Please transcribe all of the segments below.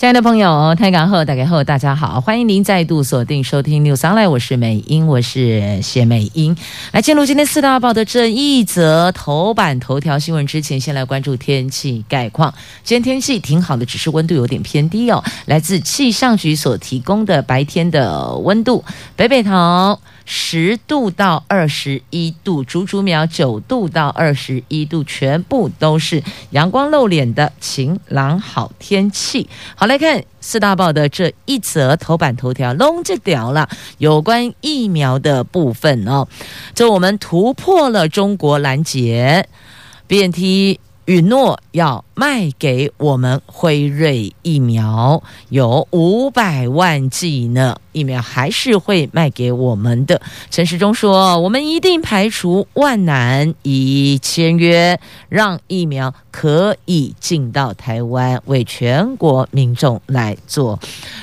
亲爱的朋友，台港后大家好，大家好，欢迎您再度锁定收听 News Online，我是美英，我是谢美英。来进入今天四大报的这一则头版头条新闻之前，先来关注天气概况。今天天气挺好的，只是温度有点偏低哦。来自气象局所提供的白天的温度，北北桃。十度到二十一度，竹竹苗九度到二十一度，全部都是阳光露脸的晴朗好天气。好，来看四大报的这一则头版头条，弄这条了，有关疫苗的部分哦。这我们突破了中国拦截，BNT。允诺要卖给我们辉瑞疫苗，有五百万剂呢，疫苗还是会卖给我们的。陈时中说：“我们一定排除万难，以签约让疫苗可以进到台湾，为全国民众来做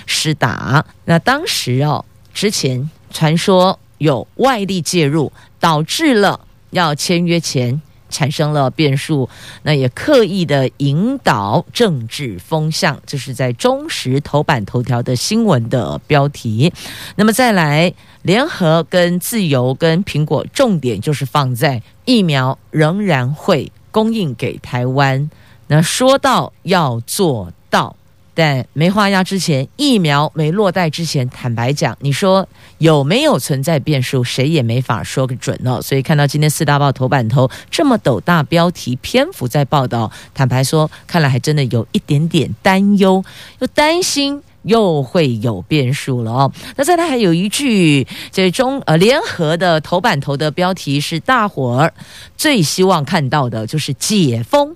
施打。”那当时哦，之前传说有外力介入，导致了要签约前。产生了变数，那也刻意的引导政治风向，这是在中时头版头条的新闻的标题。那么再来，联合跟自由跟苹果，重点就是放在疫苗仍然会供应给台湾。那说到要做到。但没画押之前，疫苗没落袋之前，坦白讲，你说有没有存在变数，谁也没法说个准哦。所以看到今天四大报头版头这么斗大标题篇幅在报道，坦白说，看来还真的有一点点担忧，又担心又会有变数了哦。那再来还有一句，这中呃联合的头版头的标题是大伙儿最希望看到的就是解封。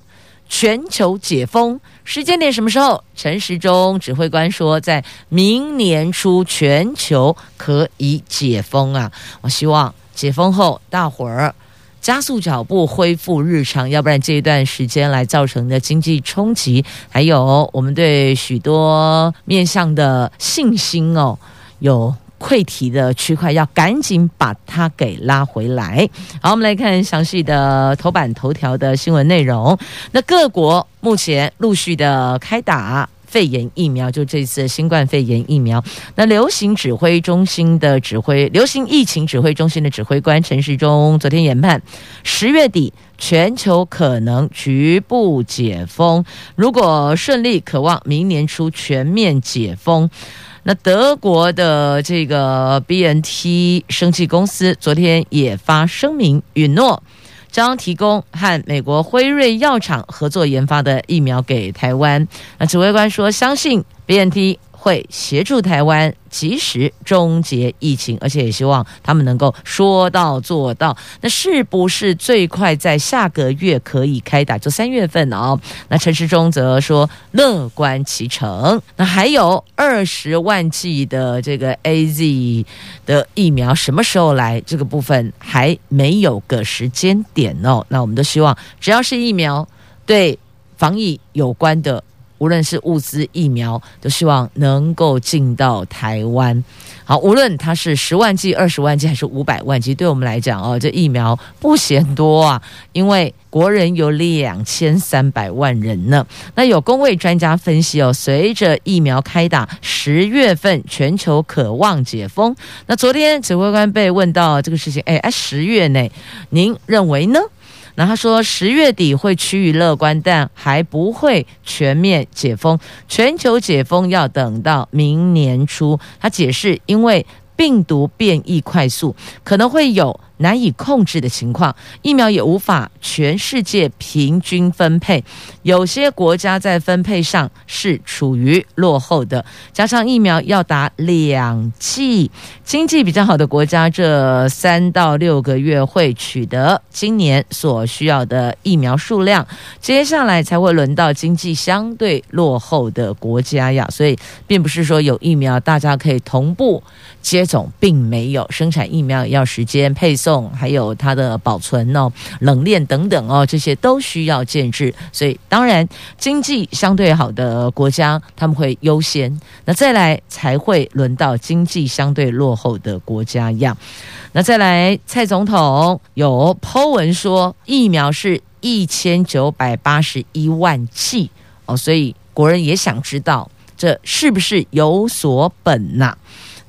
全球解封时间点什么时候？陈时中指挥官说，在明年初全球可以解封啊！我希望解封后大伙儿加速脚步恢复日常，要不然这一段时间来造成的经济冲击，还有我们对许多面向的信心哦，有。溃堤的区块要赶紧把它给拉回来。好，我们来看详细的头版头条的新闻内容。那各国目前陆续的开打肺炎疫苗，就这次新冠肺炎疫苗。那流行指挥中心的指挥，流行疫情指挥中心的指挥官陈时中昨天研判，十月底全球可能局部解封，如果顺利，可望明年初全面解封。那德国的这个 BNT 生技公司昨天也发声明，允诺将提供和美国辉瑞药厂合作研发的疫苗给台湾。那指挥官说，相信 BNT。会协助台湾及时终结疫情，而且也希望他们能够说到做到。那是不是最快在下个月可以开打？就三月份哦。那陈时中则说乐观其成。那还有二十万剂的这个 AZ 的疫苗什么时候来？这个部分还没有个时间点哦。那我们都希望只要是疫苗对防疫有关的。无论是物资、疫苗，都希望能够进到台湾。好，无论它是十万剂、二十万剂还是五百万剂，对我们来讲哦，这疫苗不嫌多啊，因为国人有两千三百万人呢。那有公卫专家分析哦，随着疫苗开打，十月份全球可望解封。那昨天指挥官被问到这个事情，哎哎，十月内，您认为呢？他说十月底会趋于乐观，但还不会全面解封。全球解封要等到明年初。他解释，因为病毒变异快速，可能会有。难以控制的情况，疫苗也无法全世界平均分配，有些国家在分配上是处于落后的。加上疫苗要打两剂，经济比较好的国家，这三到六个月会取得今年所需要的疫苗数量，接下来才会轮到经济相对落后的国家呀。所以，并不是说有疫苗大家可以同步接种，并没有生产疫苗要时间配送。还有它的保存哦、冷链等等哦，这些都需要建制。所以当然，经济相对好的国家他们会优先，那再来才会轮到经济相对落后的国家样。那再来，蔡总统有 po 文说，疫苗是一千九百八十一万剂哦，所以国人也想知道这是不是有所本呐、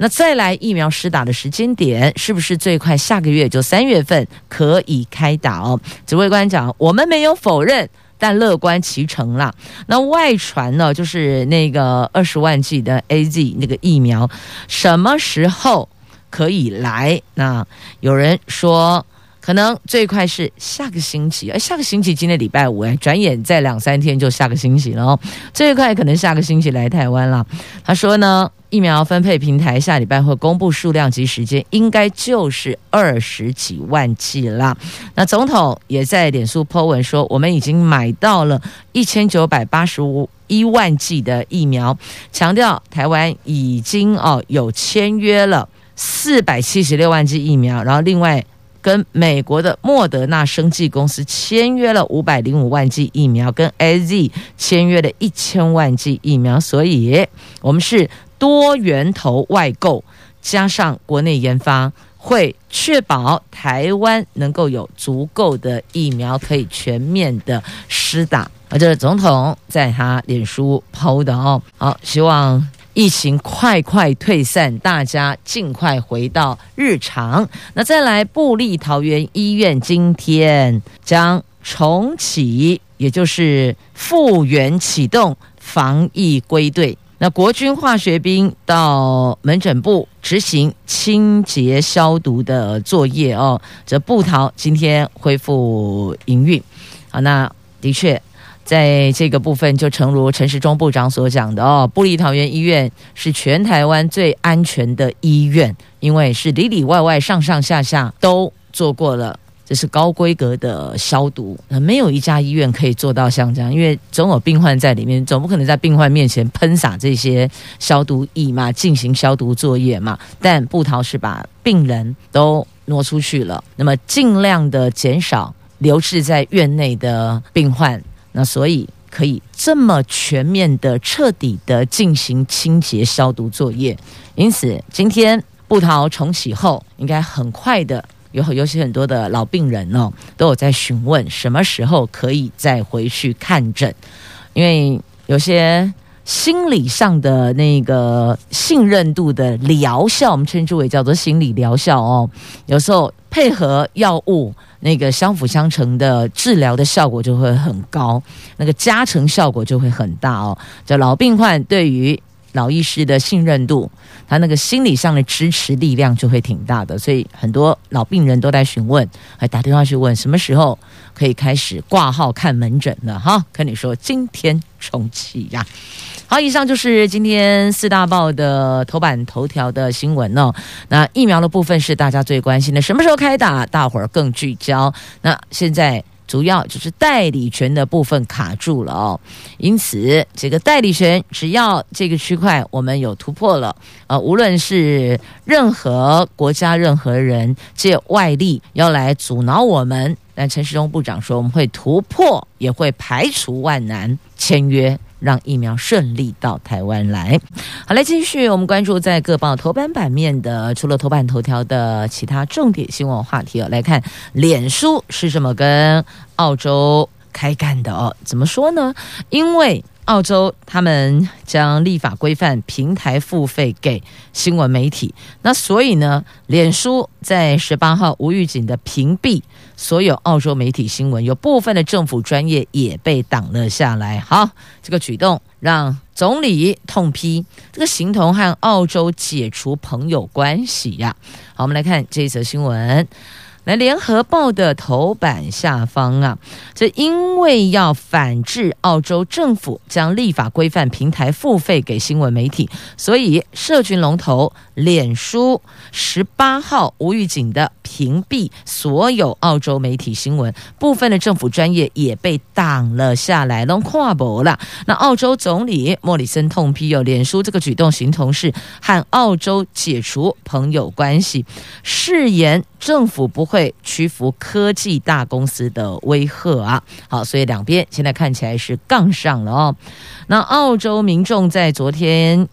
那再来，疫苗施打的时间点是不是最快下个月就三月份可以开打哦？指挥官讲，我们没有否认，但乐观其成啦。那外传呢，就是那个二十万剂的 AZ 那个疫苗什么时候可以来？那有人说。可能最快是下个星期，哎，下个星期今天礼拜五，哎，转眼再两三天就下个星期了哦。最快可能下个星期来台湾了。他说呢，疫苗分配平台下礼拜会公布数量及时间，应该就是二十几万剂了。那总统也在脸书 po 文说，我们已经买到了一千九百八十五一万剂的疫苗，强调台湾已经哦有签约了四百七十六万剂疫苗，然后另外。跟美国的莫德纳生技公司签约了五百零五万剂疫苗，跟 AZ 签约了一千万剂疫苗，所以我们是多源头外购，加上国内研发，会确保台湾能够有足够的疫苗可以全面的施打。而这是总统在他脸书 PO 的哦，好，希望。疫情快快退散，大家尽快回到日常。那再来，布立桃园医院今天将重启，也就是复原启动防疫归队。那国军化学兵到门诊部执行清洁消毒的作业哦。这布桃今天恢复营运。好，那的确。在这个部分，就诚如陈时中部长所讲的哦，布利桃园医院是全台湾最安全的医院，因为是里里外外、上上下下都做过了，这是高规格的消毒。那没有一家医院可以做到像这样，因为总有病患在里面，总不可能在病患面前喷洒这些消毒液嘛，进行消毒作业嘛。但布桃是把病人都挪出去了，那么尽量的减少留置在院内的病患。那所以可以这么全面的、彻底的进行清洁消毒作业，因此今天布桃重启后，应该很快的，有尤其很多的老病人哦，都有在询问什么时候可以再回去看诊，因为有些心理上的那个信任度的疗效，我们称之为叫做心理疗效哦，有时候配合药物。那个相辅相成的治疗的效果就会很高，那个加成效果就会很大哦。叫老病患对于老医师的信任度，他那个心理上的支持力量就会挺大的，所以很多老病人都在询问，还打电话去问什么时候可以开始挂号看门诊了哈。跟你说，今天重启呀。好，以上就是今天四大报的头版头条的新闻哦。那疫苗的部分是大家最关心的，什么时候开打？大伙儿更聚焦。那现在主要就是代理权的部分卡住了哦。因此，这个代理权只要这个区块我们有突破了，呃，无论是任何国家、任何人借外力要来阻挠我们，但陈时中部长说我们会突破，也会排除万难签约。让疫苗顺利到台湾来。好，来继续我们关注在各报头版版面的，除了头版头条的其他重点新闻话题哦。来看，脸书是这么跟澳洲开干的哦？怎么说呢？因为。澳洲他们将立法规范平台付费给新闻媒体，那所以呢，脸书在十八号无预警的屏蔽所有澳洲媒体新闻，有部分的政府专业也被挡了下来。好，这个举动让总理痛批，这个形同和澳洲解除朋友关系呀。好，我们来看这一则新闻。来，《联合报》的头版下方啊，这因为要反制澳洲政府将立法规范平台付费给新闻媒体，所以社群龙头脸书十八号无预警的屏蔽所有澳洲媒体新闻，部分的政府专业也被挡了下来，拢看不了。那澳洲总理莫里森痛批，有脸书这个举动形同是和澳洲解除朋友关系，誓言。政府不会屈服科技大公司的威吓啊。好，所以两边现在看起来是杠上了哦。那澳洲民众在昨天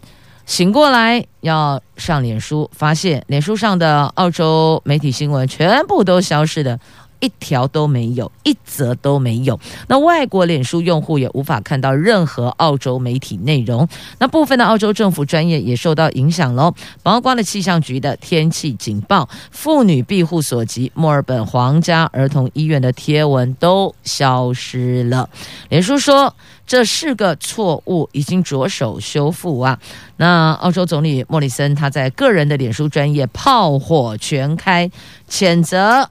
醒过来要上脸书，发现脸书上的澳洲媒体新闻全部都消失的。一条都没有，一则都没有。那外国脸书用户也无法看到任何澳洲媒体内容。那部分的澳洲政府专业也受到影响喽，包括了气象局的天气警报、妇女庇护所及墨尔本皇家儿童医院的贴文都消失了。脸书说这是个错误，已经着手修复啊。那澳洲总理莫里森他在个人的脸书专业炮火全开，谴责。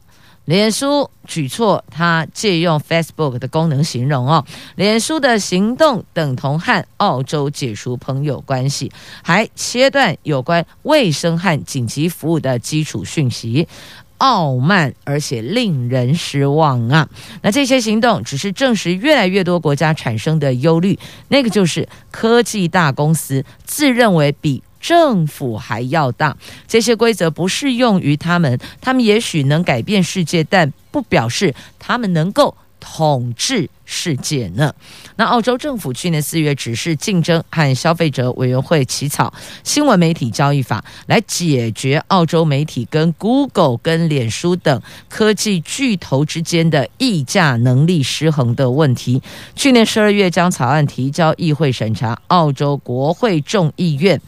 脸书举措，他借用 Facebook 的功能形容哦，脸书的行动等同和澳洲解除朋友关系，还切断有关卫生和紧急服务的基础讯息，傲慢而且令人失望啊！那这些行动只是证实越来越多国家产生的忧虑，那个就是科技大公司自认为比。政府还要大，这些规则不适用于他们。他们也许能改变世界，但不表示他们能够统治世界呢。那澳洲政府去年四月指示竞争和消费者委员会起草新闻媒体交易法，来解决澳洲媒体跟 Google、跟脸书等科技巨头之间的议价能力失衡的问题。去年十二月将草案提交议会审查，澳洲国会众议院。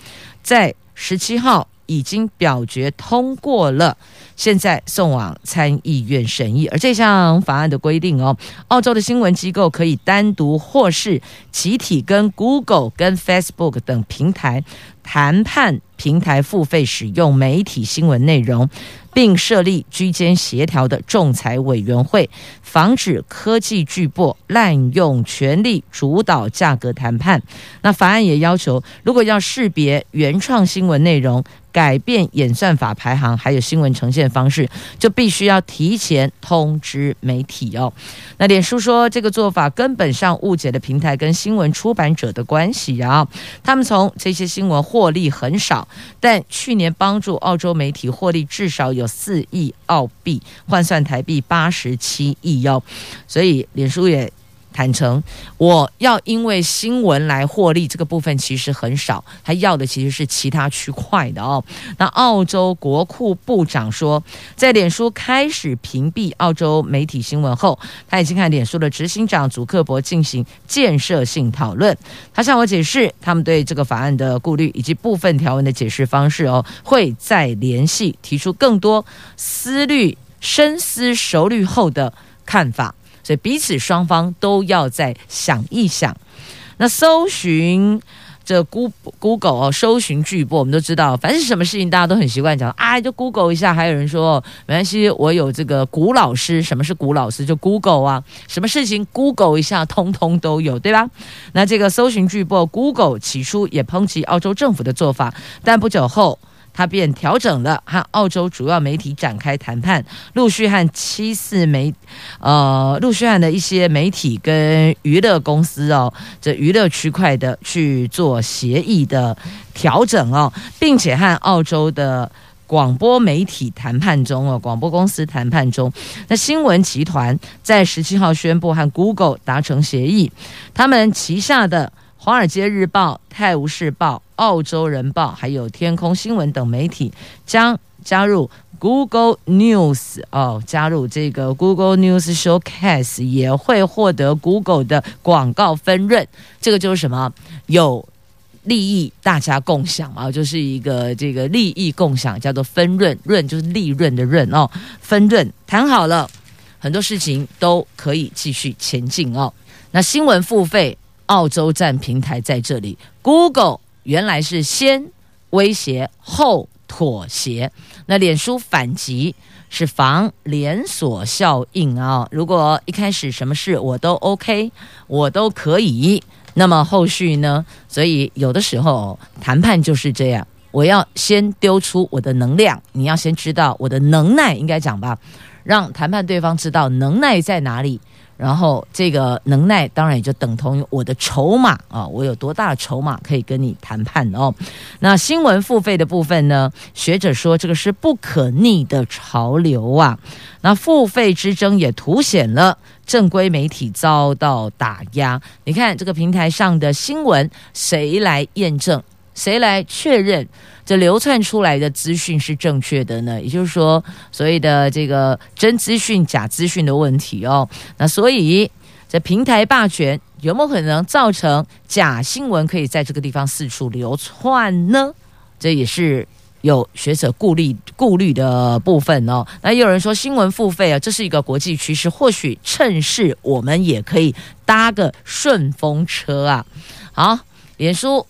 在十七号已经表决通过了，现在送往参议院审议。而这项法案的规定哦，澳洲的新闻机构可以单独或是集体跟 Google、跟 Facebook 等平台谈判，平台付费使用媒体新闻内容。并设立居间协调的仲裁委员会，防止科技巨擘滥用权力主导价格谈判。那法案也要求，如果要识别原创新闻内容，改变演算法排行，还有新闻呈现方式，就必须要提前通知媒体哦。那脸书说，这个做法根本上误解了平台跟新闻出版者的关系啊。他们从这些新闻获利很少，但去年帮助澳洲媒体获利至少有四亿澳币，换算台币八十七亿哟。所以脸书也。坦诚，我要因为新闻来获利，这个部分其实很少，他要的其实是其他区块的哦。那澳洲国库部长说，在脸书开始屏蔽澳洲媒体新闻后，他已经和脸书的执行长祖克伯进行建设性讨论。他向我解释，他们对这个法案的顾虑以及部分条文的解释方式哦，会再联系，提出更多思虑、深思熟虑后的看法。彼此双方都要再想一想。那搜寻这 Google Google 哦，搜寻巨擘，我们都知道，凡是什么事情大家都很习惯讲啊，就 Google 一下。还有人说没关系，我有这个古老师。什么是古老师？就 Google 啊，什么事情 Google 一下，通通都有，对吧？那这个搜寻巨擘 Google 起初也抨击澳洲政府的做法，但不久后。他便调整了和澳洲主要媒体展开谈判，陆续和七四媒，呃，陆续和的一些媒体跟娱乐公司哦，这娱乐区块的去做协议的调整哦，并且和澳洲的广播媒体谈判中哦，广播公司谈判中，那新闻集团在十七号宣布和 Google 达成协议，他们旗下的。《华尔街日报》、《泰晤士报》、《澳洲人报》还有《天空新闻》等媒体将加入 Google News 哦，加入这个 Google News Showcase 也会获得 Google 的广告分润。这个就是什么？有利益大家共享啊，就是一个这个利益共享，叫做分润，润就是利润的润哦，分润谈好了，很多事情都可以继续前进哦。那新闻付费。澳洲站平台在这里，Google 原来是先威胁后妥协，那脸书反击是防连锁效应啊！如果一开始什么事我都 OK，我都可以，那么后续呢？所以有的时候谈判就是这样，我要先丢出我的能量，你要先知道我的能耐，应该讲吧，让谈判对方知道能耐在哪里。然后这个能耐当然也就等同于我的筹码啊，我有多大的筹码可以跟你谈判哦。那新闻付费的部分呢，学者说这个是不可逆的潮流啊。那付费之争也凸显了正规媒体遭到打压。你看这个平台上的新闻，谁来验证？谁来确认这流窜出来的资讯是正确的呢？也就是说，所谓的这个真资讯、假资讯的问题哦。那所以，这平台霸权有没有可能造成假新闻可以在这个地方四处流窜呢？这也是有学者顾虑顾虑的部分哦。那也有人说，新闻付费啊，这是一个国际趋势，或许趁势我们也可以搭个顺风车啊。好，脸书。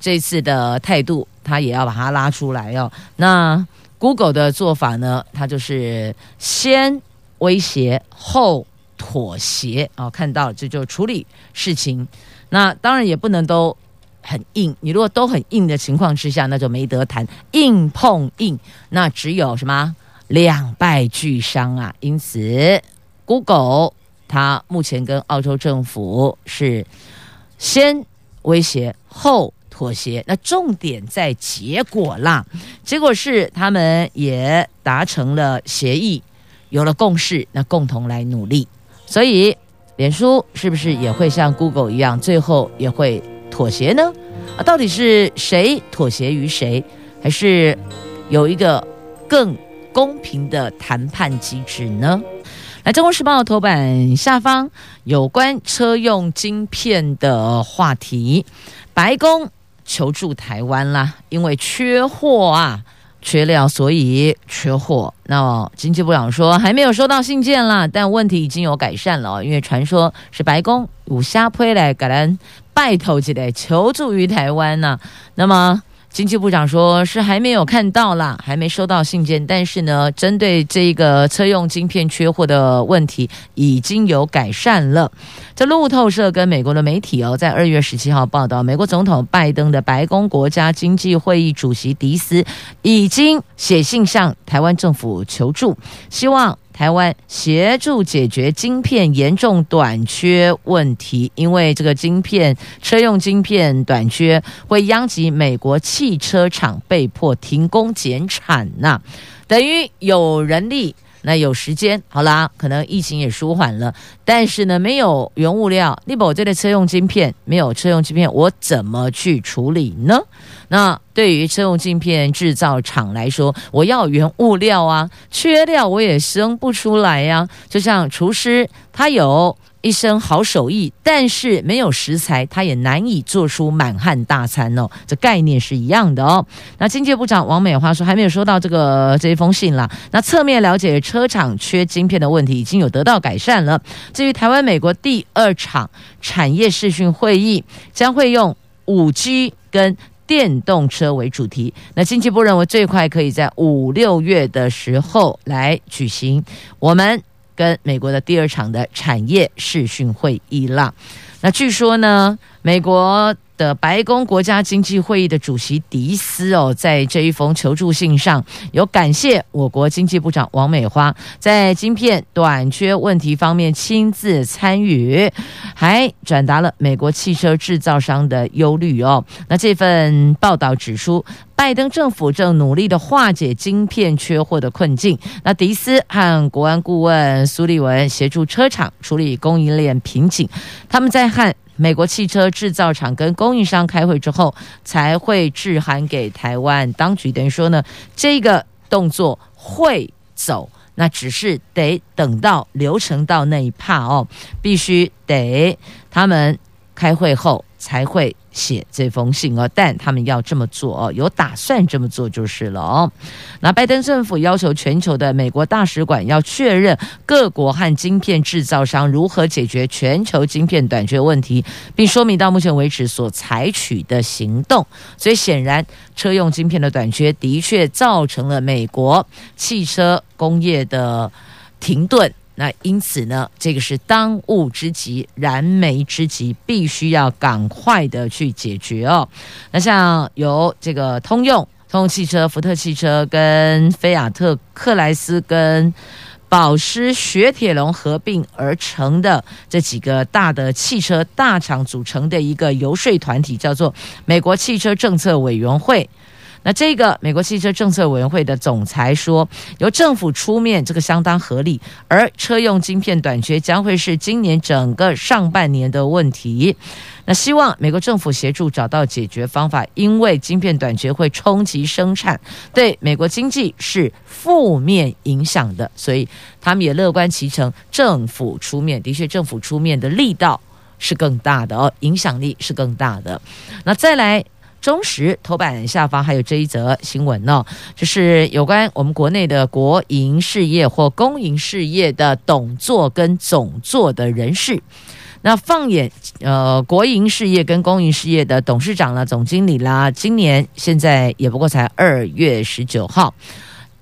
这次的态度，他也要把它拉出来哦。那 Google 的做法呢？他就是先威胁后妥协、哦。看到这就处理事情。那当然也不能都很硬。你如果都很硬的情况之下，那就没得谈。硬碰硬，那只有什么两败俱伤啊。因此，Google 它目前跟澳洲政府是先威胁后。妥协，那重点在结果啦。结果是他们也达成了协议，有了共识，那共同来努力。所以，脸书是不是也会像 Google 一样，最后也会妥协呢？啊，到底是谁妥协于谁，还是有一个更公平的谈判机制呢？来，《中国时报》头版下方有关车用晶片的话题，白宫。求助台湾啦，因为缺货啊，缺料，所以缺货。那经济部长说还没有收到信件啦，但问题已经有改善了，因为传说是白宫有下批来给人拜托起来求助于台湾呢、啊。那么。经济部长说：“是还没有看到啦，还没收到信件。但是呢，针对这个车用晶片缺货的问题，已经有改善了。这路透社跟美国的媒体哦，在二月十七号报道，美国总统拜登的白宫国家经济会议主席迪斯已经写信向台湾政府求助，希望。”台湾协助解决晶片严重短缺问题，因为这个晶片车用晶片短缺会殃及美国汽车厂被迫停工减产呐、等于有人力。那有时间好啦，可能疫情也舒缓了，但是呢，没有原物料，你把我这类车用晶片没有车用晶片，我怎么去处理呢？那对于车用晶片制造厂来说，我要原物料啊，缺料我也生不出来呀、啊。就像厨师，他有。一身好手艺，但是没有食材，他也难以做出满汉大餐哦。这概念是一样的哦。那经济部长王美花说，还没有收到这个这一封信啦。那侧面了解车厂缺晶片的问题已经有得到改善了。至于台湾美国第二场产业视讯会议，将会用五 G 跟电动车为主题。那经济部认为最快可以在五六月的时候来举行。我们。跟美国的第二场的产业视讯会议了。那据说呢，美国的白宫国家经济会议的主席迪斯哦，在这一封求助信上有感谢我国经济部长王美花在晶片短缺问题方面亲自参与，还转达了美国汽车制造商的忧虑哦。那这份报道指出，拜登政府正努力的化解晶片缺货的困境。那迪斯和国安顾问苏利文协助车厂处理供应链瓶颈，他们在和。美国汽车制造厂跟供应商开会之后，才会致函给台湾当局。等于说呢，这个动作会走，那只是得等到流程到那一趴哦，必须得他们开会后才会。写这封信哦，但他们要这么做哦，有打算这么做就是了哦。那拜登政府要求全球的美国大使馆要确认各国和晶片制造商如何解决全球晶片短缺问题，并说明到目前为止所采取的行动。所以显然，车用晶片的短缺的确造成了美国汽车工业的停顿。那因此呢，这个是当务之急、燃眉之急，必须要赶快的去解决哦。那像由这个通用、通用汽车、福特汽车跟菲亚特克莱斯跟保时、雪铁龙合并而成的这几个大的汽车大厂组成的一个游说团体，叫做美国汽车政策委员会。那这个美国汽车政策委员会的总裁说，由政府出面，这个相当合理。而车用晶片短缺将会是今年整个上半年的问题。那希望美国政府协助找到解决方法，因为晶片短缺会冲击生产，对美国经济是负面影响的。所以他们也乐观其成，政府出面，的确政府出面的力道是更大的哦，影响力是更大的。那再来。中时头版下方还有这一则新闻呢、哦，就是有关我们国内的国营事业或公营事业的董座跟总座的人事。那放眼呃国营事业跟公营事业的董事长啦、总经理啦，今年现在也不过才二月十九号，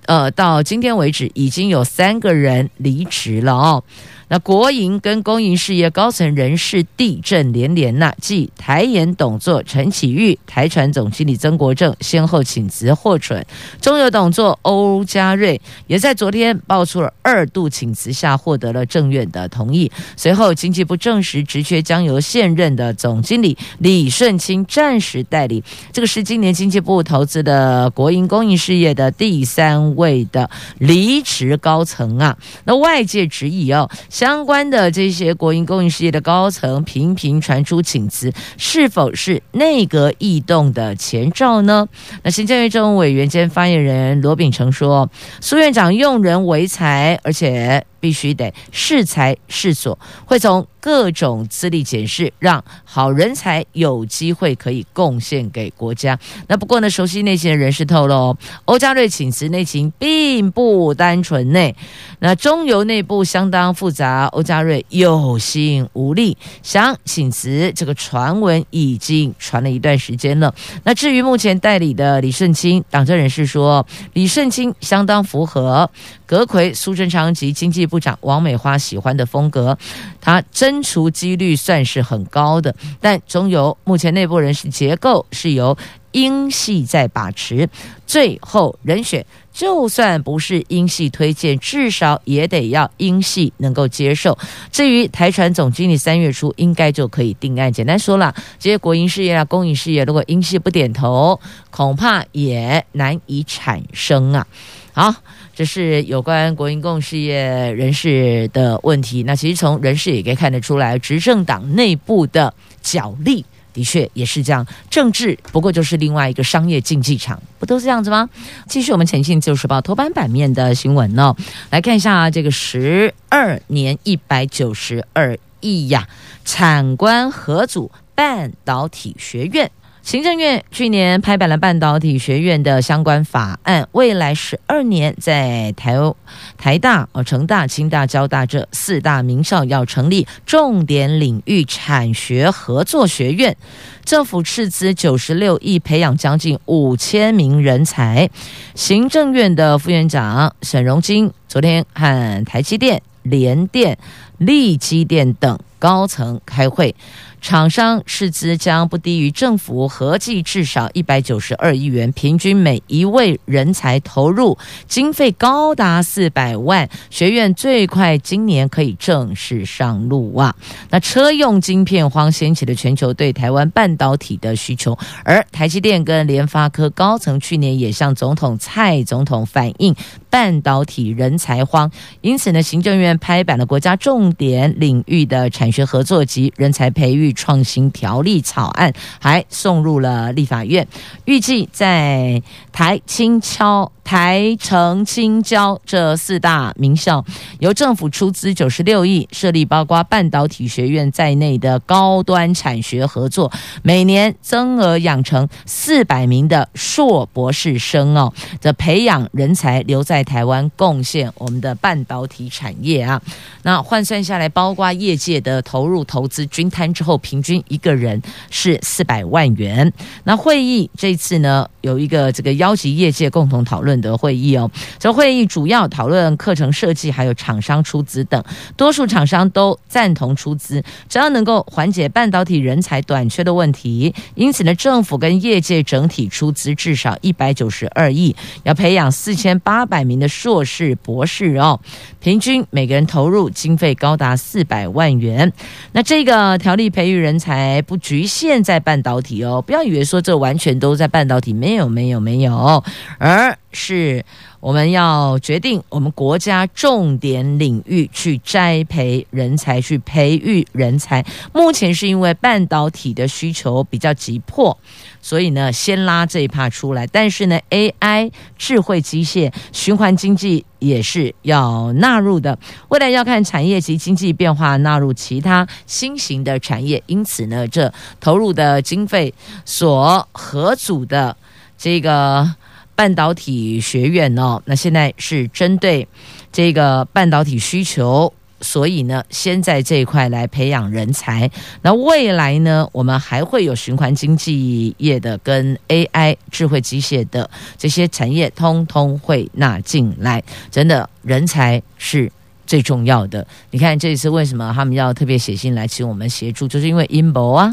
呃，到今天为止已经有三个人离职了哦。那国营跟公营事业高层人士地震连连呐，继台盐董座陈启玉、台船总经理曾国正先后请辞获准，中油董座欧家瑞也在昨天爆出了二度请辞下获得了政院的同意。随后经济部证实职缺将由现任的总经理李顺清暂时代理。这个是今年经济部投资的国营公营事业的第三位的离职高层啊。那外界质疑哦。相关的这些国营公营事业的高层频频传出请辞，是否是内阁异动的前兆呢？那行政院政务委员兼发言人罗秉成说，苏院长用人为才，而且。必须得适才适所，会从各种资历检视，让好人才有机会可以贡献给国家。那不过呢，熟悉内情的人士透露，欧家瑞请辞内情并不单纯内。那中油内部相当复杂，欧家瑞有心无力，想请辞这个传闻已经传了一段时间了。那至于目前代理的李顺清，党政人士说，李顺清相当符合阁揆苏贞昌及经济部长王美花喜欢的风格，他真除几率算是很高的。但中油目前内部人事结构是由英系在把持，最后人选就算不是英系推荐，至少也得要英系能够接受。至于台船总经理，三月初应该就可以定案。简单说了，这些国营事业啊、公营事业，如果英系不点头，恐怕也难以产生啊。好。这是有关国营公事业人士的问题。那其实从人事也可以看得出来，执政党内部的角力的确也是这样。政治不过就是另外一个商业竞技场，不都是这样子吗？继续我们前进《自由时报》头版版面的新闻呢，来看一下这个十二年一百九十二亿呀，产官合组半导体学院。行政院去年拍板了半导体学院的相关法案，未来十二年在台台大、哦成大、清大、交大这四大名校要成立重点领域产学合作学院，政府斥资九十六亿培养将近五千名人才。行政院的副院长沈荣金昨天和台积电、联电、力积电等高层开会。厂商斥资将不低于政府合计至少一百九十二亿元，平均每一位人才投入经费高达四百万。学院最快今年可以正式上路啊！那车用晶片荒掀起了全球对台湾半导体的需求，而台积电跟联发科高层去年也向总统蔡总统反映半导体人才荒，因此呢，行政院拍板了国家重点领域的产学合作及人才培育。创新条例草案还送入了立法院，预计在台清敲、台成青交这四大名校，由政府出资九十六亿设立，包括半导体学院在内的高端产学合作，每年增额养成四百名的硕博士生哦，的培养人才留在台湾，贡献我们的半导体产业啊。那换算下来，包括业界的投入投资均摊之后。平均一个人是四百万元。那会议这次呢，有一个这个邀集业界共同讨论的会议哦。这会议主要讨论课程设计，还有厂商出资等。多数厂商都赞同出资，只要能够缓解半导体人才短缺的问题。因此呢，政府跟业界整体出资至少一百九十二亿，要培养四千八百名的硕士、博士哦，平均每个人投入经费高达四百万元。那这个条例培育人才不局限在半导体哦，不要以为说这完全都在半导体，没有，没有，没有，而是。我们要决定我们国家重点领域去栽培人才，去培育人才。目前是因为半导体的需求比较急迫，所以呢，先拉这一趴出来。但是呢，AI、智慧机械、循环经济也是要纳入的。未来要看产业及经济变化，纳入其他新型的产业。因此呢，这投入的经费所合组的这个。半导体学院哦，那现在是针对这个半导体需求，所以呢，先在这一块来培养人才。那未来呢，我们还会有循环经济业的跟 AI 智慧机械的这些产业，通通会纳进来。真的，人才是最重要的。你看这一次为什么他们要特别写信来请我们协助，就是因为 Inbo 啊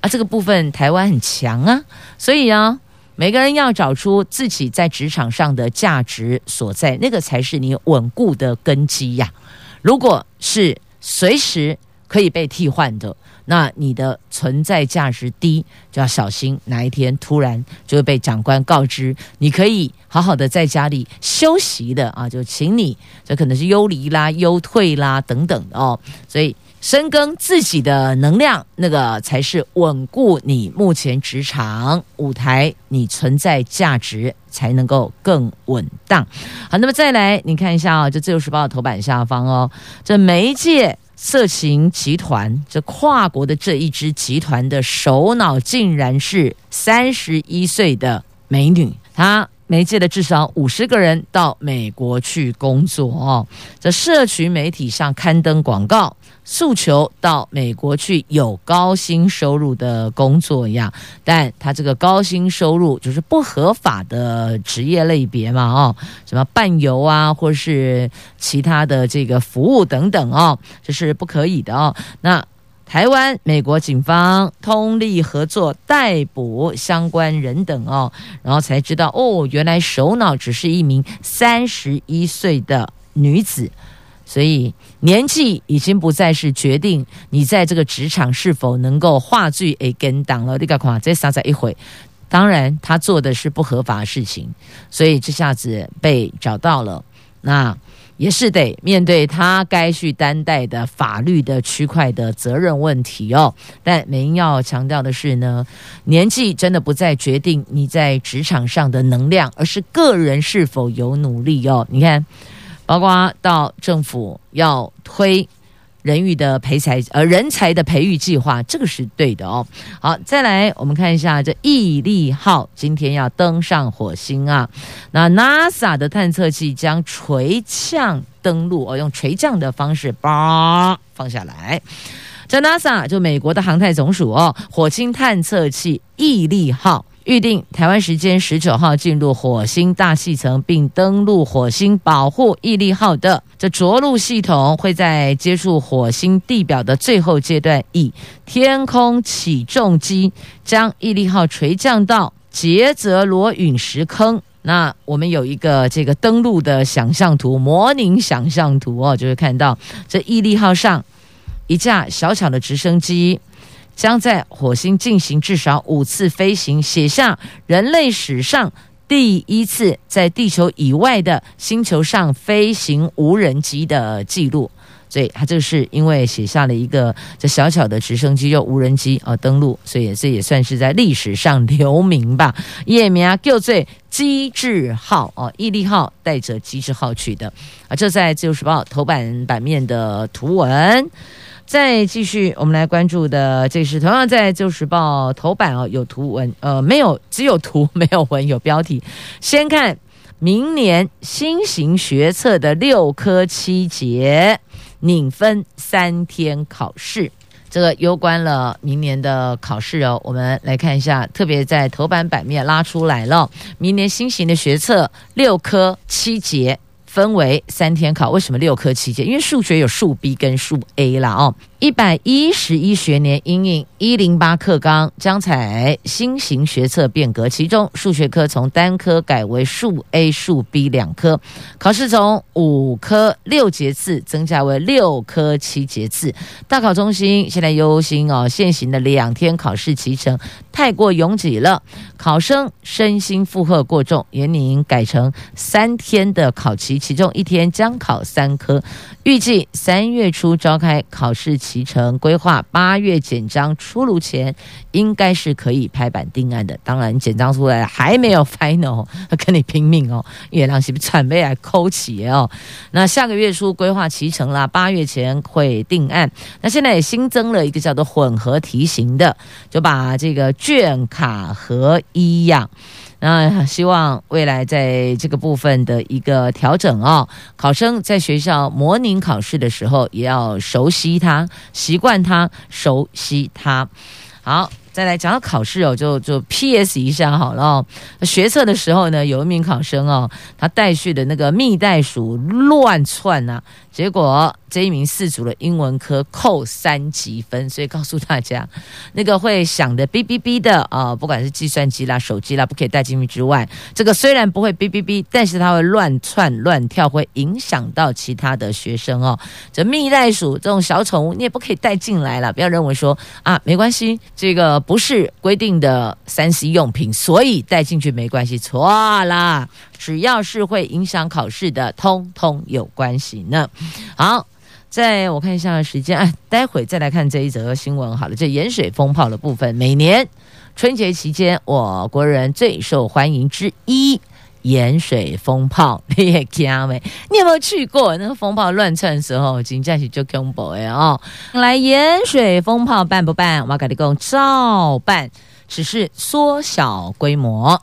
啊，这个部分台湾很强啊，所以啊。每个人要找出自己在职场上的价值所在，那个才是你稳固的根基呀。如果是随时可以被替换的，那你的存在价值低，就要小心哪一天突然就会被长官告知，你可以好好的在家里休息的啊，就请你，这可能是优离啦、优退啦等等的哦，所以。深耕自己的能量，那个才是稳固你目前职场舞台，你存在价值才能够更稳当。好，那么再来，你看一下啊、哦，这《自由时报》的头版下方哦，这媒介色情集团，这跨国的这一支集团的首脑，竟然是三十一岁的美女，她。媒介的至少五十个人到美国去工作哦，在社群媒体上刊登广告，诉求到美国去有高薪收入的工作一样，但他这个高薪收入就是不合法的职业类别嘛哦，什么伴游啊，或是其他的这个服务等等哦，这是不可以的哦。那。台湾、美国警方通力合作逮捕相关人等哦，然后才知道哦，原来首脑只是一名三十一岁的女子，所以年纪已经不再是决定你在这个职场是否能够化罪诶跟党了。你看看这啥子一回？当然，他做的是不合法的事情，所以这下子被找到了。那。也是得面对他该去担待的法律的区块的责任问题哦。但美英要强调的是呢，年纪真的不再决定你在职场上的能量，而是个人是否有努力哦。你看，包括到政府要推。人育的培才，呃，人才的培育计划，这个是对的哦。好，再来我们看一下这毅力号今天要登上火星啊。那 NASA 的探测器将垂降登陆，哦，用垂降的方式叭放下来。这 NASA 就美国的航太总署哦，火星探测器毅力号。预定台湾时间十九号进入火星大气层并登陆火星，保护毅力号的这着陆系统会在接触火星地表的最后阶段，以天空起重机将毅力号垂降到杰泽罗陨石坑。那我们有一个这个登陆的想象图，模拟想象图哦，就会看到这毅力号上一架小小的直升机。将在火星进行至少五次飞行，写下人类史上第一次在地球以外的星球上飞行无人机的记录。所以，他这个是因为写下了一个这小巧的直升机又无人机啊登陆，所以这也算是在历史上留名吧。叶名啊，叫做机智号哦，毅力号带着机智号去的啊。这在《自由时报》头版版面的图文。再继续，我们来关注的，这是同样在《旧时报》头版哦，有图文，呃，没有，只有图没有文，有标题。先看明年新型学测的六科七节，拧分三天考试。这个攸关了明年的考试哦。我们来看一下，特别在头版版面拉出来了，明年新型的学测六科七节。分为三天考，为什么六科期间？因为数学有数 B 跟数 A 啦哦。一百一十一学年因应一零八课纲将采新型学测变革，其中数学科从单科改为数 A、数 B 两科，考试从五科六节次增加为六科七节次。大考中心现在忧心哦，现行的两天考试期程太过拥挤了，考生身心负荷过重，严拟改成三天的考期，其中一天将考三科，预计三月初召开考试期。期程规划八月简章出炉前，应该是可以拍板定案的。当然，简章出来还没有 final，跟你拼命哦。月亮是不是准备来抠起哦？那下个月初规划期程啦，八月前会定案。那现在也新增了一个叫做混合题型的，就把这个卷卡和一样。那希望未来在这个部分的一个调整哦，考生在学校模拟考试的时候也要熟悉它、习惯它、熟悉它。好，再来讲到考试哦，就就 PS 一下好了哦。学测的时候呢，有一名考生哦，他带去的那个蜜袋鼠乱窜啊，结果。这一名四组的英文科扣三级分，所以告诉大家，那个会响的哔哔哔的啊、不管是计算机啦、手机啦，不可以带进去之外，这个虽然不会哔哔哔，但是它会乱窜乱跳，会影响到其他的学生哦。这蜜袋鼠这种小宠物，你也不可以带进来了，不要认为说啊没关系，这个不是规定的三 C 用品，所以带进去没关系，错啦，只要是会影响考试的，通通有关系呢。好。在我看一下时间，哎，待会再来看这一则新闻。好了，这盐水风炮的部分，每年春节期间，我国人最受欢迎之一盐水风炮，你也惊没？你有没有去过那个风炮乱窜的时候？真的是就恐怖哎哦！来盐水风炮办不办？我跟你讲，照办，只是缩小规模，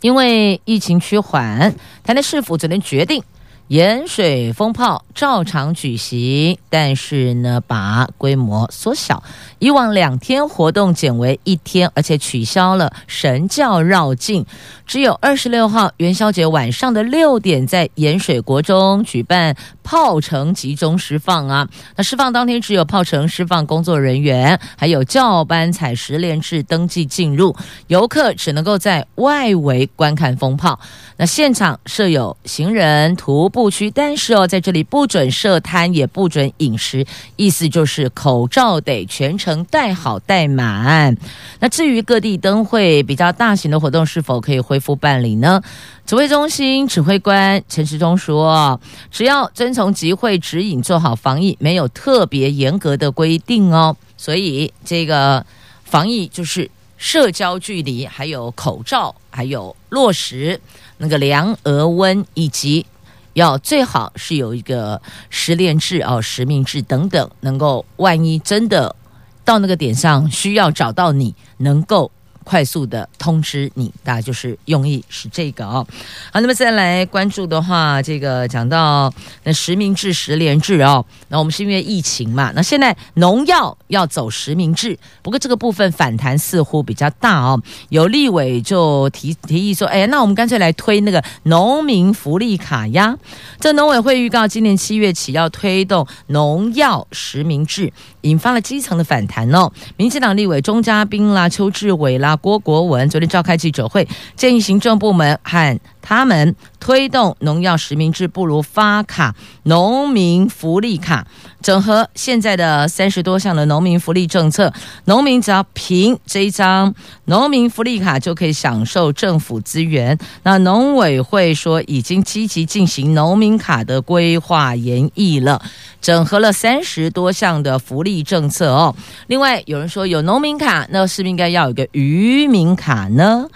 因为疫情趋缓，台南市府只能决定。盐水风炮照常举行，但是呢，把规模缩小，以往两天活动减为一天，而且取消了神轿绕境，只有二十六号元宵节晚上的六点，在盐水国中举办炮城集中释放啊。那释放当天，只有炮城释放工作人员，还有教班采石联制登记进入，游客只能够在外围观看风炮。那现场设有行人徒步。不区，但是哦，在这里不准设摊，也不准饮食，意思就是口罩得全程戴好戴满。那至于各地灯会比较大型的活动是否可以恢复办理呢？指挥中心指挥官陈时中说，只要遵从集会指引，做好防疫，没有特别严格的规定哦。所以这个防疫就是社交距离，还有口罩，还有落实那个量额温以及。要最好是有一个实联制哦，实名制等等，能够万一真的到那个点上需要找到你，能够。快速的通知你，大家就是用意是这个哦。好，那么再来关注的话，这个讲到那实名制、实联制哦。那我们是因为疫情嘛，那现在农药要走实名制，不过这个部分反弹似乎比较大哦。有立委就提提议说，哎，那我们干脆来推那个农民福利卡呀。这农委会预告，今年七月起要推动农药实名制，引发了基层的反弹哦。民进党立委钟嘉宾啦、邱志伟啦。郭国文昨天召开记者会，建议行政部门和他们推动农药实名制，不如发卡农民福利卡，整合现在的三十多项的农民福利政策，农民只要凭这一张农民福利卡就可以享受政府资源。那农委会说已经积极进行农民卡的规划研议了，整合了三十多项的福利政策哦。另外有人说有农民卡，那是不是应该要有个渔民卡呢？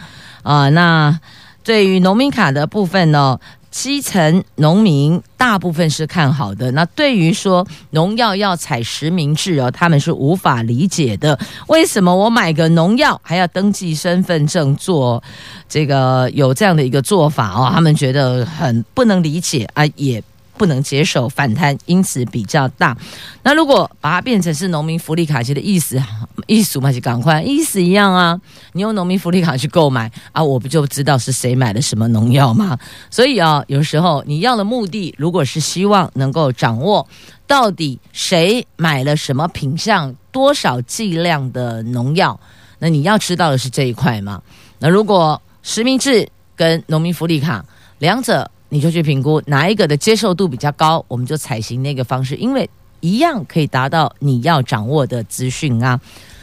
啊，那。对于农民卡的部分呢，基层农民大部分是看好的。那对于说农药要采实名制哦，他们是无法理解的。为什么我买个农药还要登记身份证做这个有这样的一个做法哦？他们觉得很不能理解啊，也不能接受，反弹因此比较大。那如果把它变成是农民福利卡，其实意思意思嘛，就赶快意思一样啊。你用农民福利卡去购买啊，我不就知道是谁买了什么农药吗？所以啊，有时候你要的目的，如果是希望能够掌握到底谁买了什么品相、多少剂量的农药，那你要知道的是这一块嘛。那如果实名制跟农民福利卡两者，你就去评估哪一个的接受度比较高，我们就采行那个方式，因为一样可以达到你要掌握的资讯啊。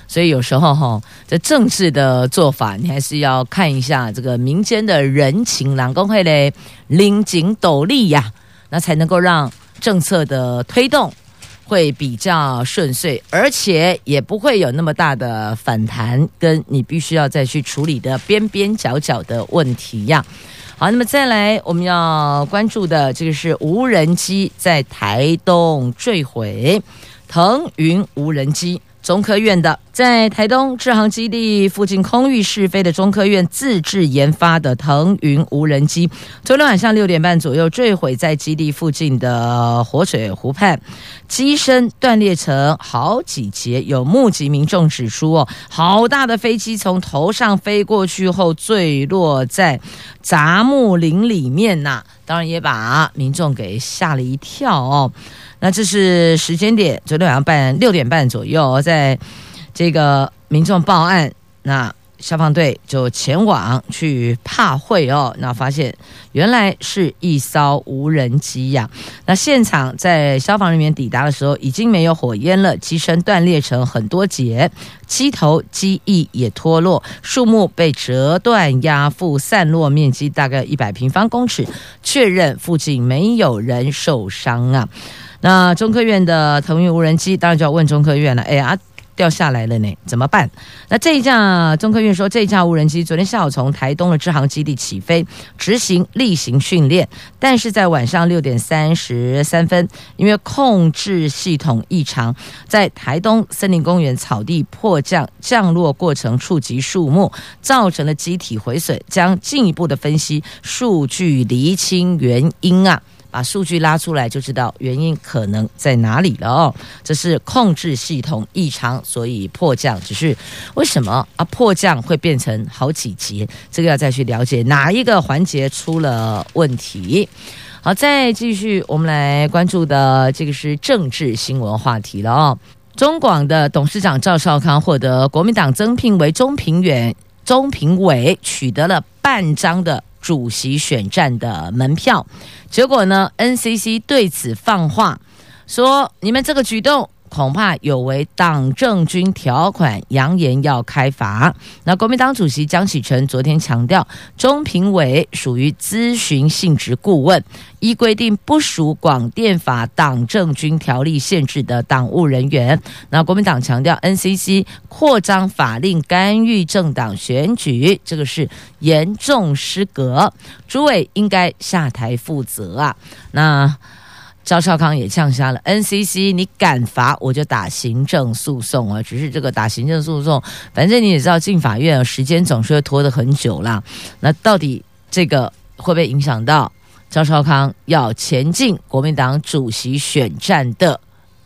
所以有时候哈，这政治的做法，你还是要看一下这个民间的人情，两公会的拎紧斗笠呀，那才能够让政策的推动会比较顺遂，而且也不会有那么大的反弹，跟你必须要再去处理的边边角角的问题呀。好，那么再来我们要关注的这个是无人机在台东坠毁，腾云无人机。中科院的在台东志航基地附近空域试飞的中科院自制研发的腾云无人机，昨天晚上六点半左右坠毁在基地附近的活水湖畔，机身断裂成好几节。有目击民众指出，哦，好大的飞机从头上飞过去后坠落在杂木林里面呐，当然也把民众给吓了一跳哦。那这是时间点，昨天晚上半六点半左右，在这个民众报案，那消防队就前往去帕会哦，那发现原来是一艘无人机呀。那现场在消防人员抵达的时候，已经没有火焰了，机身断裂成很多节，机头机翼也脱落，树木被折断压覆，散落面积大概一百平方公尺，确认附近没有人受伤啊。那中科院的腾云无人机当然就要问中科院了，哎呀，掉下来了呢，怎么办？那这一架中科院说，这一架无人机昨天下午从台东的支航基地起飞，执行例行训练，但是在晚上六点三十三分，因为控制系统异常，在台东森林公园草地迫降，降落过程触及树木，造成了机体毁损，将进一步的分析数据厘清原因啊。把数据拉出来就知道原因可能在哪里了哦。这是控制系统异常，所以迫降。只是为什么啊？迫降会变成好几节？这个要再去了解哪一个环节出了问题。好，再继续我们来关注的这个是政治新闻话题了哦。中广的董事长赵少康获得国民党增聘为中评委，中评委取得了半张的。主席选战的门票，结果呢？NCC 对此放话说：“你们这个举动恐怕有违党政军条款，扬言要开罚。”那国民党主席江启臣昨天强调，中评委属于咨询性质顾问，依规定不属广电法党政军条例限制的党务人员。那国民党强调，NCC 扩张法令干预政党选举，这个是严重失格，主委应该下台负责啊。那。赵少康也呛瞎了 NCC，你敢罚我就打行政诉讼啊！只是这个打行政诉讼，反正你也知道进法院时间总是会拖得很久啦。那到底这个会不会影响到赵少康要前进国民党主席选战的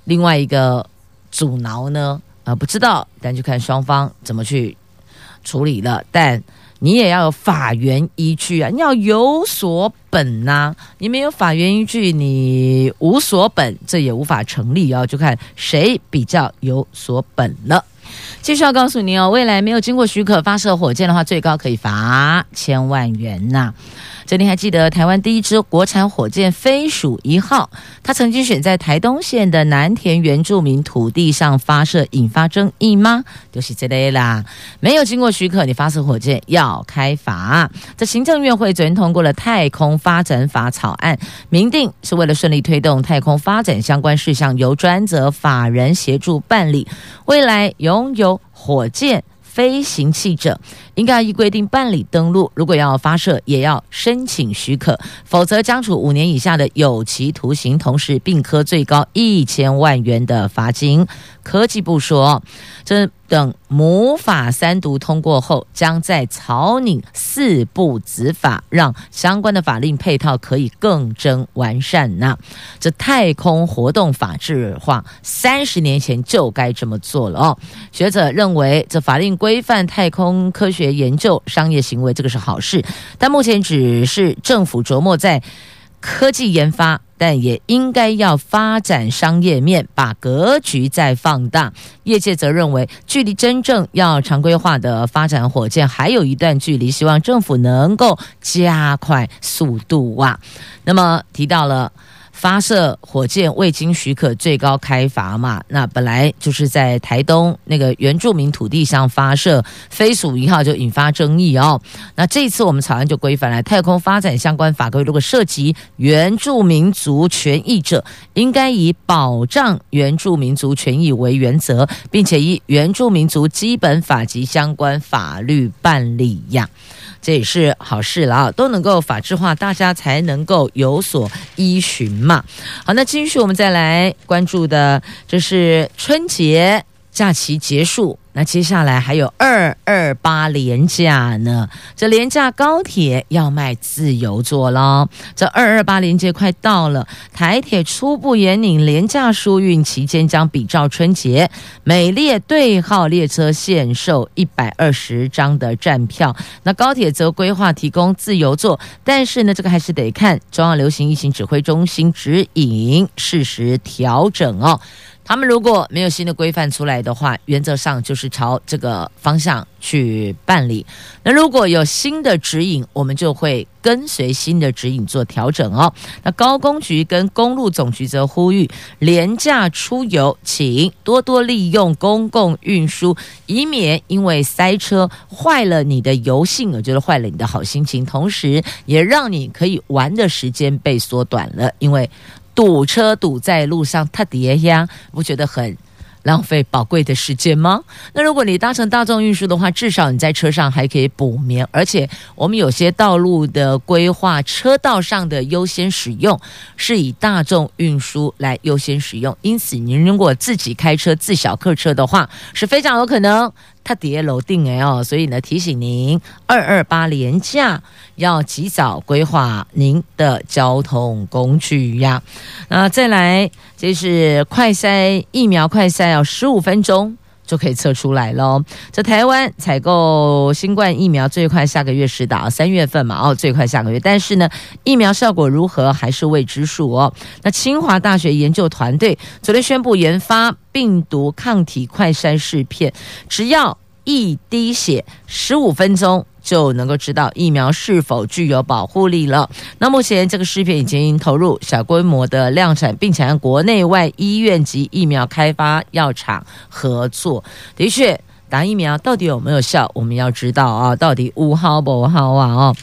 另外一个阻挠呢？啊，不知道，但就看双方怎么去处理了。但你也要有法源依据啊，你要有所本呐、你没有法源依据，你无所本，这也无法成立啊。就看谁比较有所本了。继续要告诉你哦，未来没有经过许可发射火箭的话，最高可以罚千万元呐、这你还记得台湾第一支国产火箭飞鼠一号，它曾经选在台东县的南田原住民土地上发射，引发争议吗？就是这类啦，没有经过许可，你发射火箭要开罚。这行政院会昨天通过了太空发展法草案，明定是为了顺利推动太空发展相关事项，由专责法人协助办理。未来拥有火箭。飞行器者应该依规定办理登录，如果要发射，也要申请许可，否则将处五年以下的有期徒刑，同时并科最高一千万元的罚金。科技部说，这等母法三读通过后，将在草拟四部子法，让相关的法令配套可以更臻完善。那这太空活动法制化，三十年前就该这么做了哦。学者认为，这法令规范太空科学研究、商业行为，这个是好事，但目前只是政府琢磨在科技研发。但也应该要发展商业面，把格局再放大。业界则认为，距离真正要常规化的发展火箭还有一段距离，希望政府能够加快速度啊。那么提到了。发射火箭未经许可，最高开罚嘛？那本来就是在台东那个原住民土地上发射飞鼠一号，就引发争议哦。那这次我们草案就规范了太空发展相关法规，如果涉及原住民族权益者，应该以保障原住民族权益为原则，并且以原住民族基本法及相关法律办理呀。这也是好事了啊，都能够法制化，大家才能够有所依循嘛。好，那继续我们再来关注的，就是春节假期结束。那接下来还有二二八廉价呢，这廉价高铁要卖自由座喽。这二二八连接快到了，台铁初步研拟廉价疏运期间将比照春节，每列对号列车限售一百二十张的站票。那高铁则规划提供自由座，但是呢，这个还是得看中央流行疫情指挥中心指引，适时调整哦。他们如果没有新的规范出来的话，原则上就是朝这个方向去办理。那如果有新的指引，我们就会跟随新的指引做调整哦。那高公局跟公路总局则呼吁，廉价出游，请多多利用公共运输，以免因为塞车坏了你的游兴，我觉得坏了你的好心情，同时也让你可以玩的时间被缩短了，因为。堵车堵在路上，他叠呀，不觉得很浪费宝贵的时间吗？那如果你搭乘大众运输的话，至少你在车上还可以补眠，而且我们有些道路的规划，车道上的优先使用是以大众运输来优先使用，因此您如果自己开车自小客车的话，是非常有可能。他跌楼定哎哦，所以呢，提醒您二二八廉价要及早规划您的交通工具呀。那再来，这是快筛疫苗，快筛要十五分钟就可以测出来喽。这台湾采购新冠疫苗最快下个月施打，三月份嘛哦，最快下个月。但是呢，疫苗效果如何还是未知数哦。那清华大学研究团队昨天宣布研发。病毒抗体快筛试片，只要一滴血，十五分钟就能够知道疫苗是否具有保护力了。那目前这个试片已经投入小规模的量产，并且和国内外医院及疫苗开发药厂合作。的确。打疫苗到底有没有效？我们要知道啊，到底五号不好啊？哦，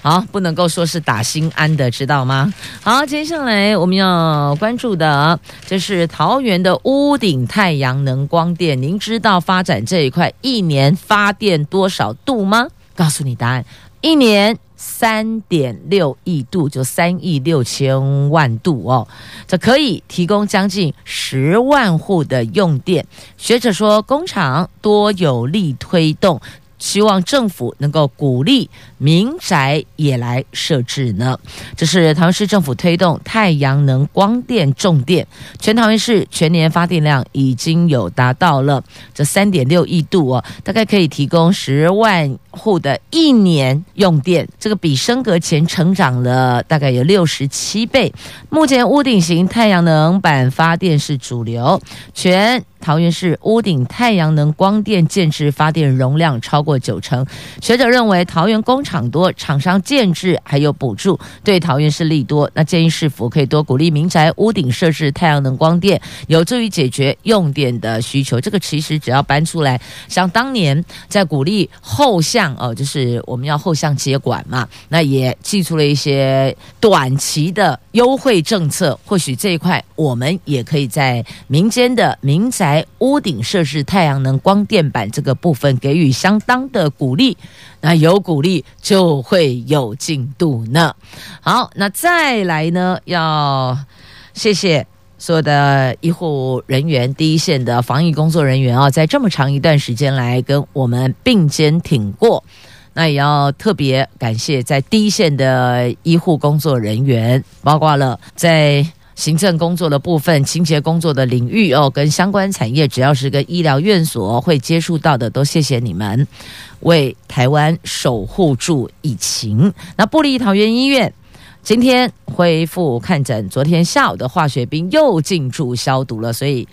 好，不能够说是打心安的，知道吗？好，接下来我们要关注的，这是桃园的屋顶太阳能光电。您知道发展这一块一年发电多少度吗？告诉你答案，一年。三点六亿度，就三亿六千万度哦，这可以提供将近十万户的用电。学者说，工厂多有力推动。希望政府能够鼓励民宅也来设置呢。这是桃园市政府推动太阳能光电重电，全桃园市全年发电量已经有达到了这三点六亿度哦，大概可以提供十万户的一年用电，这个比升格前成长了大概有六十七倍。目前屋顶型太阳能板发电是主流，全。桃园市屋顶太阳能光电建置发电容量超过九成，学者认为桃园工厂多，厂商建置还有补助，对桃园市利多。那建议市府可以多鼓励民宅屋顶设置太阳能光电，有助于解决用电的需求。这个其实只要搬出来，像当年在鼓励后向哦，就是我们要后向接管嘛，那也祭出了一些短期的优惠政策。或许这一块我们也可以在民间的民宅。来屋顶设置太阳能光电板这个部分给予相当的鼓励，那有鼓励就会有进度呢。好，那再来呢，要谢谢所有的医护人员、第一线的防疫工作人员啊，在这么长一段时间来跟我们并肩挺过。那也要特别感谢在第一线的医护工作人员，包括了在行政工作的部分、清洁工作的领域哦，跟相关产业，只要是跟医疗院所会接触到的，都谢谢你们为台湾守护住疫情。那布利桃园医院今天恢复看诊，昨天下午的化学兵又进驻消毒了，所以。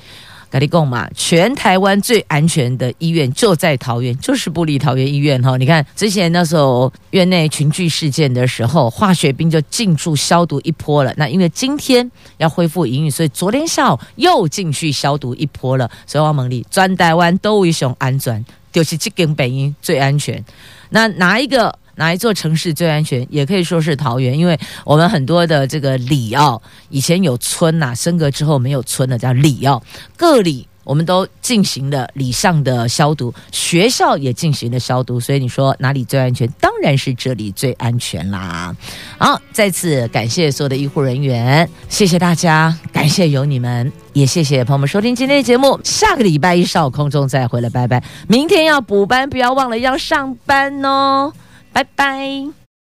咖喱贡嘛，全台湾最安全的医院就在桃园，就是部立桃园医院哈。你看之前那时候院内群聚事件的时候，化学兵就进驻消毒一波了。那因为今天要恢复营运，所以昨天下午又进去消毒一波了。所以我们里专台湾都为雄安全，就是这根本因最安全。那哪一个？哪一座城市最安全？也可以说是桃园，因为我们很多的这个里哦，以前有村呐、升格之后没有村了，叫里哦。各里我们都进行了里上的消毒，学校也进行了消毒，所以你说哪里最安全？当然是这里最安全啦。好，再次感谢所有的医护人员，谢谢大家，感谢有你们，也谢谢朋友们收听今天的节目。下个礼拜一上午空中再回来，拜拜。明天要补班，不要忘了要上班哦。拜拜。